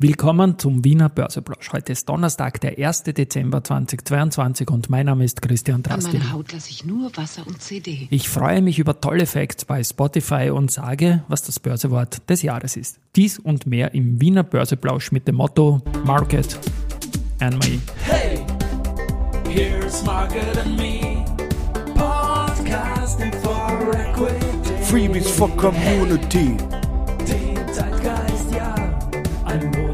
Willkommen zum Wiener Börseplausch. Heute ist Donnerstag, der 1. Dezember 2022 und mein Name ist Christian Drastil. An meiner Haut lasse ich nur Wasser und CD. Ich freue mich über tolle Facts bei Spotify und sage, was das Börsewort des Jahres ist. Dies und mehr im Wiener Börseplausch mit dem Motto Market and Me. Hey, here's Market and Me. Podcasting for Equity. Freebies for Community. Ja,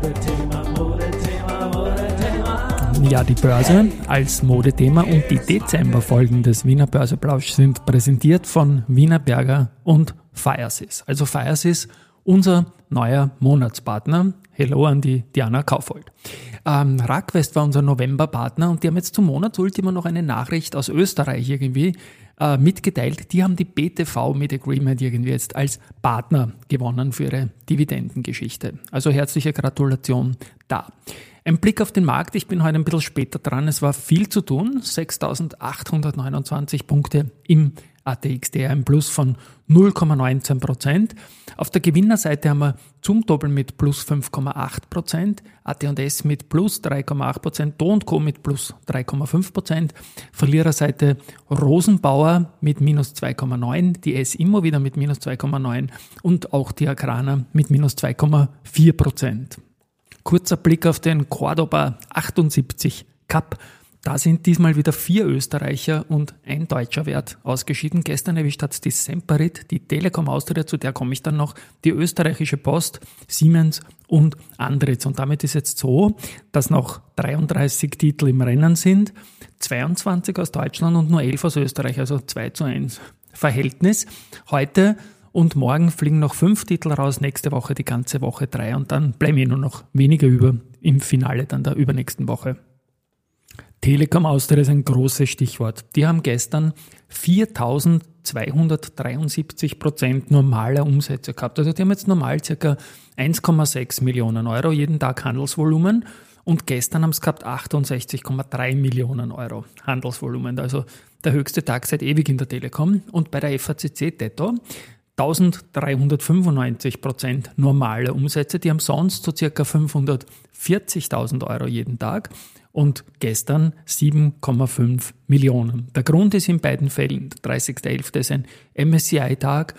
die Börse als Modethema und die Dezemberfolgen des Wiener Börseplausch sind präsentiert von Wiener Berger und Firesys. Also Firesys, unser neuer Monatspartner. Hello an die Diana Kaufold. Ähm, Rackwest war unser Novemberpartner und die haben jetzt zum Monatsultima noch eine Nachricht aus Österreich irgendwie äh, mitgeteilt. Die haben die BTV mit Agreement irgendwie jetzt als Partner gewonnen für ihre Dividendengeschichte. Also herzliche Gratulation da. Ein Blick auf den Markt. Ich bin heute ein bisschen später dran. Es war viel zu tun. 6.829 Punkte im ATXDR, ein Plus von 0,19 Prozent. Auf der Gewinnerseite haben wir zum Doppel mit plus 5,8 Prozent, AT&S mit plus 3,8 Prozent, Do Co mit plus 3,5 Prozent, Verliererseite Rosenbauer mit minus 2,9, die S-Immo wieder mit minus 2,9 und auch die Agrana mit minus 2,4 Prozent. Kurzer Blick auf den Cordoba 78 Cup. Da sind diesmal wieder vier Österreicher und ein deutscher Wert ausgeschieden. Gestern erwischt hat es die Semperit, die Telekom Austria, zu der komme ich dann noch, die österreichische Post, Siemens und Andritz. Und damit ist jetzt so, dass noch 33 Titel im Rennen sind, 22 aus Deutschland und nur 11 aus Österreich, also 2 zu 1 Verhältnis. Heute und morgen fliegen noch fünf Titel raus, nächste Woche die ganze Woche drei und dann bleiben eh nur noch weniger über im Finale dann der übernächsten Woche. Telekom Austria ist ein großes Stichwort. Die haben gestern 4273 Prozent normaler Umsätze gehabt. Also die haben jetzt normal circa 1,6 Millionen Euro jeden Tag Handelsvolumen und gestern haben sie gehabt 68,3 Millionen Euro Handelsvolumen. Also der höchste Tag seit ewig in der Telekom. Und bei der FACC Tetto 1395 Prozent normale Umsätze. Die haben sonst so circa 540.000 Euro jeden Tag und gestern 7,5 Millionen. Der Grund ist in beiden Fällen, der 30.11. ist ein MSCI-Tag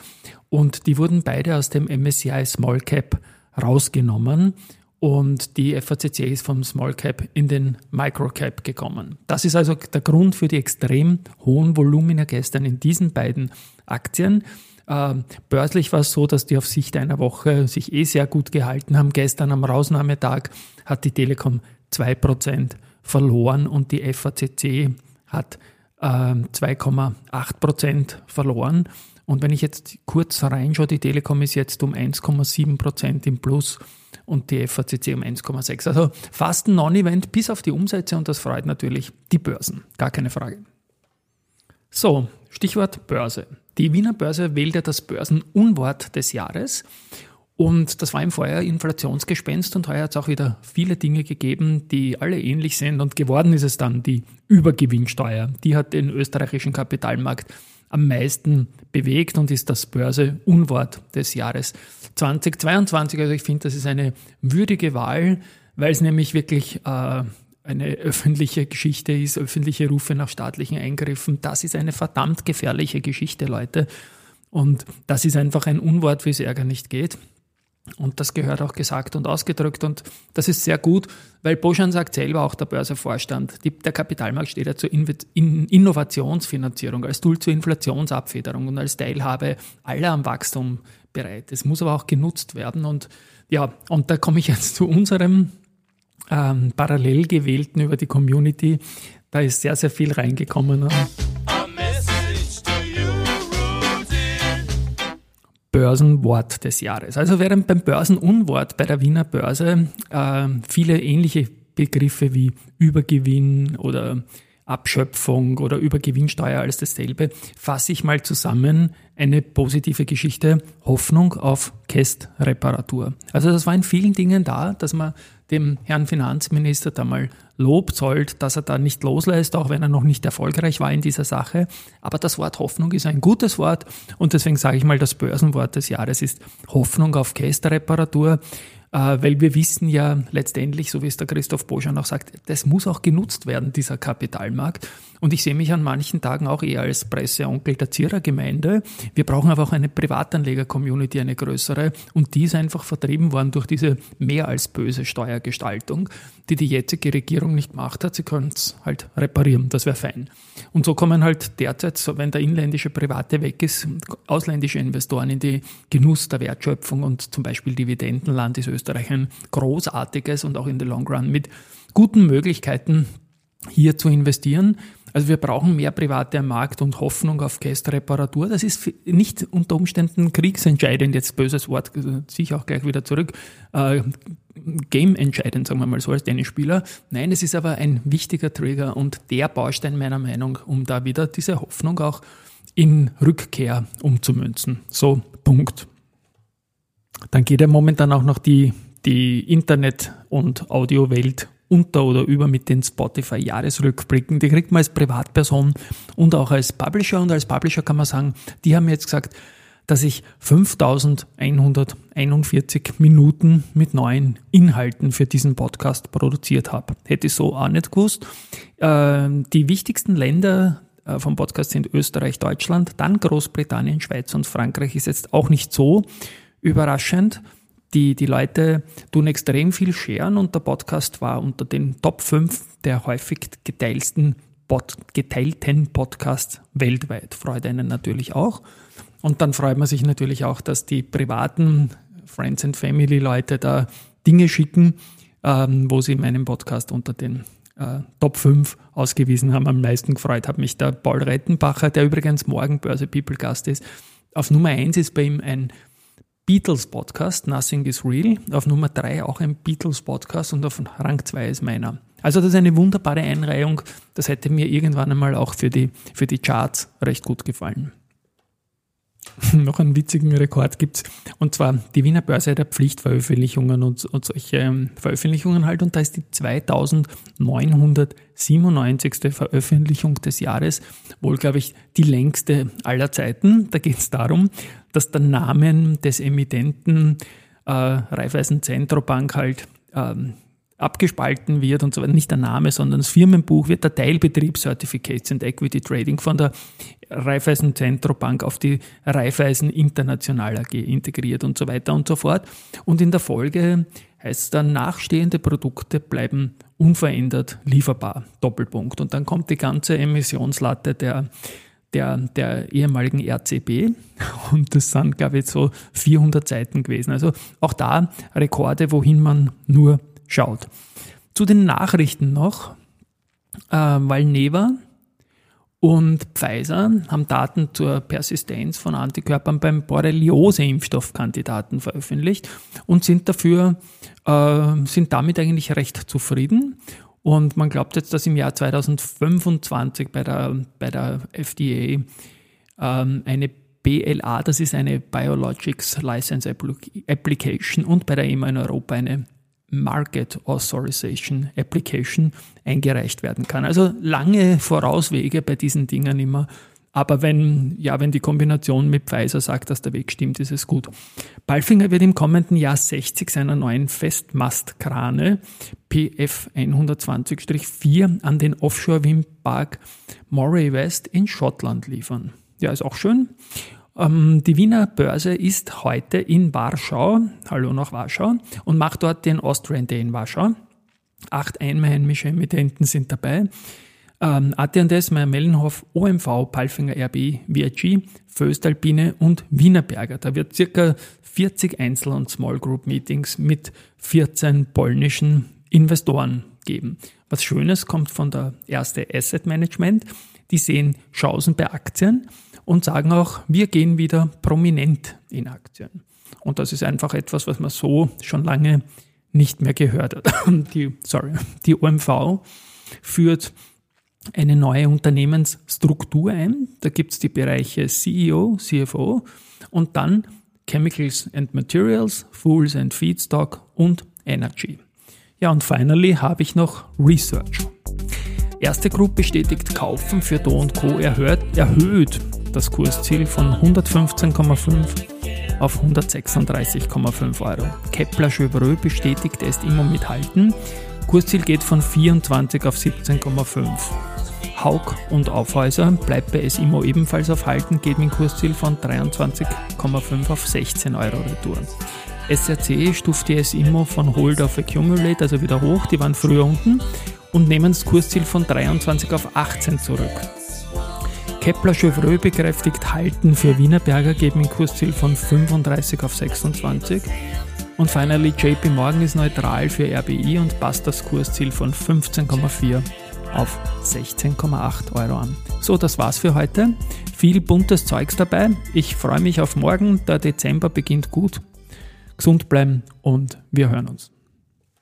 und die wurden beide aus dem MSCI Small Cap rausgenommen und die FACC ist vom Small Cap in den Micro Cap gekommen. Das ist also der Grund für die extrem hohen Volumina gestern in diesen beiden Aktien. Ähm, börslich war es so, dass die auf Sicht einer Woche sich eh sehr gut gehalten haben. Gestern am Rausnahmetag hat die Telekom 2% verloren und die FACC hat äh, 2,8% verloren. Und wenn ich jetzt kurz reinschaue, die Telekom ist jetzt um 1,7% im Plus und die FACC um 1,6%. Also fast ein Non-Event bis auf die Umsätze und das freut natürlich die Börsen. Gar keine Frage. So, Stichwort Börse. Die Wiener Börse wählte das Börsenunwort des Jahres. Und das war im Vorjahr Inflationsgespenst und heuer hat es auch wieder viele Dinge gegeben, die alle ähnlich sind. Und geworden ist es dann die Übergewinnsteuer. Die hat den österreichischen Kapitalmarkt am meisten bewegt und ist das Börse-Unwort des Jahres 2022. Also ich finde, das ist eine würdige Wahl, weil es nämlich wirklich äh, eine öffentliche Geschichte ist, öffentliche Rufe nach staatlichen Eingriffen. Das ist eine verdammt gefährliche Geschichte, Leute. Und das ist einfach ein Unwort, wie es Ärger nicht geht. Und das gehört auch gesagt und ausgedrückt. Und das ist sehr gut, weil Boschan sagt selber, auch der Börsevorstand, die, der Kapitalmarkt steht ja zur In Innovationsfinanzierung, als Tool zur Inflationsabfederung und als Teilhabe aller am Wachstum bereit. Es muss aber auch genutzt werden. Und ja, und da komme ich jetzt zu unserem ähm, parallel gewählten über die Community. Da ist sehr, sehr viel reingekommen. Börsenwort des Jahres. Also während beim Börsenunwort bei der Wiener Börse äh, viele ähnliche Begriffe wie Übergewinn oder Abschöpfung oder Übergewinnsteuer als dasselbe, fasse ich mal zusammen eine positive Geschichte, Hoffnung auf Käst-Reparatur. Also das war in vielen Dingen da, dass man dem Herrn Finanzminister da mal Lob zollt, dass er da nicht loslässt, auch wenn er noch nicht erfolgreich war in dieser Sache. Aber das Wort Hoffnung ist ein gutes Wort und deswegen sage ich mal, das Börsenwort des Jahres ist Hoffnung auf Käst-Reparatur. Äh, weil wir wissen ja letztendlich, so wie es der Christoph Boschan auch sagt, das muss auch genutzt werden, dieser Kapitalmarkt. Und ich sehe mich an manchen Tagen auch eher als Presseonkel der Zierer-Gemeinde. Wir brauchen aber auch eine Privatanleger-Community, eine größere. Und die ist einfach vertrieben worden durch diese mehr als böse Steuergestaltung, die die jetzige Regierung nicht gemacht hat. Sie können es halt reparieren, das wäre fein. Und so kommen halt derzeit, wenn der inländische Private weg ist, ausländische Investoren in die Genuss der Wertschöpfung und zum Beispiel Dividendenland ist Österreich ein großartiges und auch in the long run mit guten Möglichkeiten hier zu investieren. Also wir brauchen mehr Private Markt und Hoffnung auf Kästreparatur. Das ist nicht unter Umständen kriegsentscheidend, jetzt böses Wort, ziehe ich auch gleich wieder zurück, äh, game-entscheidend, sagen wir mal so als Tennisspieler. Nein, es ist aber ein wichtiger Trigger und der Baustein meiner Meinung, um da wieder diese Hoffnung auch in Rückkehr umzumünzen. So, Punkt. Dann geht ja momentan auch noch die, die Internet- und Audiowelt unter oder über mit den Spotify-Jahresrückblicken. Die kriegt man als Privatperson und auch als Publisher. Und als Publisher kann man sagen, die haben jetzt gesagt, dass ich 5141 Minuten mit neuen Inhalten für diesen Podcast produziert habe. Hätte ich so auch nicht gewusst. Ähm, die wichtigsten Länder äh, vom Podcast sind Österreich, Deutschland, dann Großbritannien, Schweiz und Frankreich ist jetzt auch nicht so überraschend. Die, die Leute tun extrem viel scheren und der Podcast war unter den Top 5 der häufig geteilten, Pod, geteilten Podcasts weltweit. Freut einen natürlich auch. Und dann freut man sich natürlich auch, dass die privaten Friends and Family Leute da Dinge schicken, ähm, wo sie meinen Podcast unter den äh, Top 5 ausgewiesen haben. Am meisten gefreut hat mich der Paul Rettenbacher, der übrigens morgen Börse People Gast ist. Auf Nummer 1 ist bei ihm ein Beatles Podcast, Nothing is Real. Auf Nummer 3 auch ein Beatles Podcast und auf Rang 2 ist meiner. Also das ist eine wunderbare Einreihung. Das hätte mir irgendwann einmal auch für die, für die Charts recht gut gefallen. noch einen witzigen Rekord gibt's Und zwar die Wiener Börse der Pflichtveröffentlichungen und, und solche ähm, Veröffentlichungen halt. Und da ist die 2997. Veröffentlichung des Jahres wohl, glaube ich, die längste aller Zeiten. Da geht es darum, dass der Name des Emittenten äh, Raiffeisen Zentrobank halt ähm, abgespalten wird und so weiter, nicht der Name, sondern das Firmenbuch wird der Teilbetrieb Certificates and Equity Trading von der Raiffeisen Zentrobank auf die Raiffeisen International AG integriert und so weiter und so fort. Und in der Folge heißt es dann, nachstehende Produkte bleiben unverändert lieferbar. Doppelpunkt. Und dann kommt die ganze Emissionslatte der der, der ehemaligen RCB und das sind, glaube ich, so 400 Seiten gewesen. Also auch da Rekorde, wohin man nur schaut. Zu den Nachrichten noch, äh, Valneva und Pfizer haben Daten zur Persistenz von Antikörpern beim Borreliose-Impfstoffkandidaten veröffentlicht und sind dafür, äh, sind damit eigentlich recht zufrieden. Und man glaubt jetzt, dass im Jahr 2025 bei der, bei der FDA ähm, eine BLA, das ist eine Biologics License Application und bei der EMA in Europa eine Market Authorization Application eingereicht werden kann. Also lange Vorauswege bei diesen Dingen immer. Aber wenn, ja, wenn die Kombination mit Pfizer sagt, dass der Weg stimmt, ist es gut. Balfinger wird im kommenden Jahr 60 seiner neuen Festmastkrane PF 120-4 an den Offshore-Windpark Moray West in Schottland liefern. Ja, ist auch schön. Ähm, die Wiener Börse ist heute in Warschau, hallo nach Warschau, und macht dort den Austrian Day in Warschau. Acht einheimische Emittenten sind dabei. Ähm, AT&S, Meyer-Mellenhof, OMV, Palfinger RB, VIG, Föstalpine und Wienerberger. Da wird circa 40 Einzel- und Small Group Meetings mit 14 polnischen Investoren geben. Was Schönes kommt von der erste Asset Management. Die sehen Chancen bei Aktien und sagen auch, wir gehen wieder prominent in Aktien. Und das ist einfach etwas, was man so schon lange nicht mehr gehört hat. Die, sorry, die OMV führt eine neue Unternehmensstruktur ein. Da gibt es die Bereiche CEO, CFO und dann Chemicals and Materials, Fools and Feedstock und Energy. Ja, und finally habe ich noch Research. Erste Group bestätigt Kaufen für Do Co. Erhöht, erhöht das Kursziel von 115,5 auf 136,5 Euro. Kepler Chevreux bestätigt es immer mit Halten. Kursziel geht von 24 auf 17,5. Haug und Aufhäuser bleibt bei SIMO ebenfalls auf Halten, geht mit Kursziel von 23,5 auf 16 Euro Retour. SRC stuft die SIMO von Hold auf Accumulate, also wieder hoch, die waren früher unten, und nehmen das Kursziel von 23 auf 18 zurück. Kepler Chevreux bekräftigt Halten für Wienerberger, geben ein Kursziel von 35 auf 26. Und finally JP Morgan ist neutral für RBI und passt das Kursziel von 15,4 auf 16,8 Euro an. So, das war's für heute. Viel buntes Zeugs dabei. Ich freue mich auf morgen. Der Dezember beginnt gut. Gesund bleiben und wir hören uns.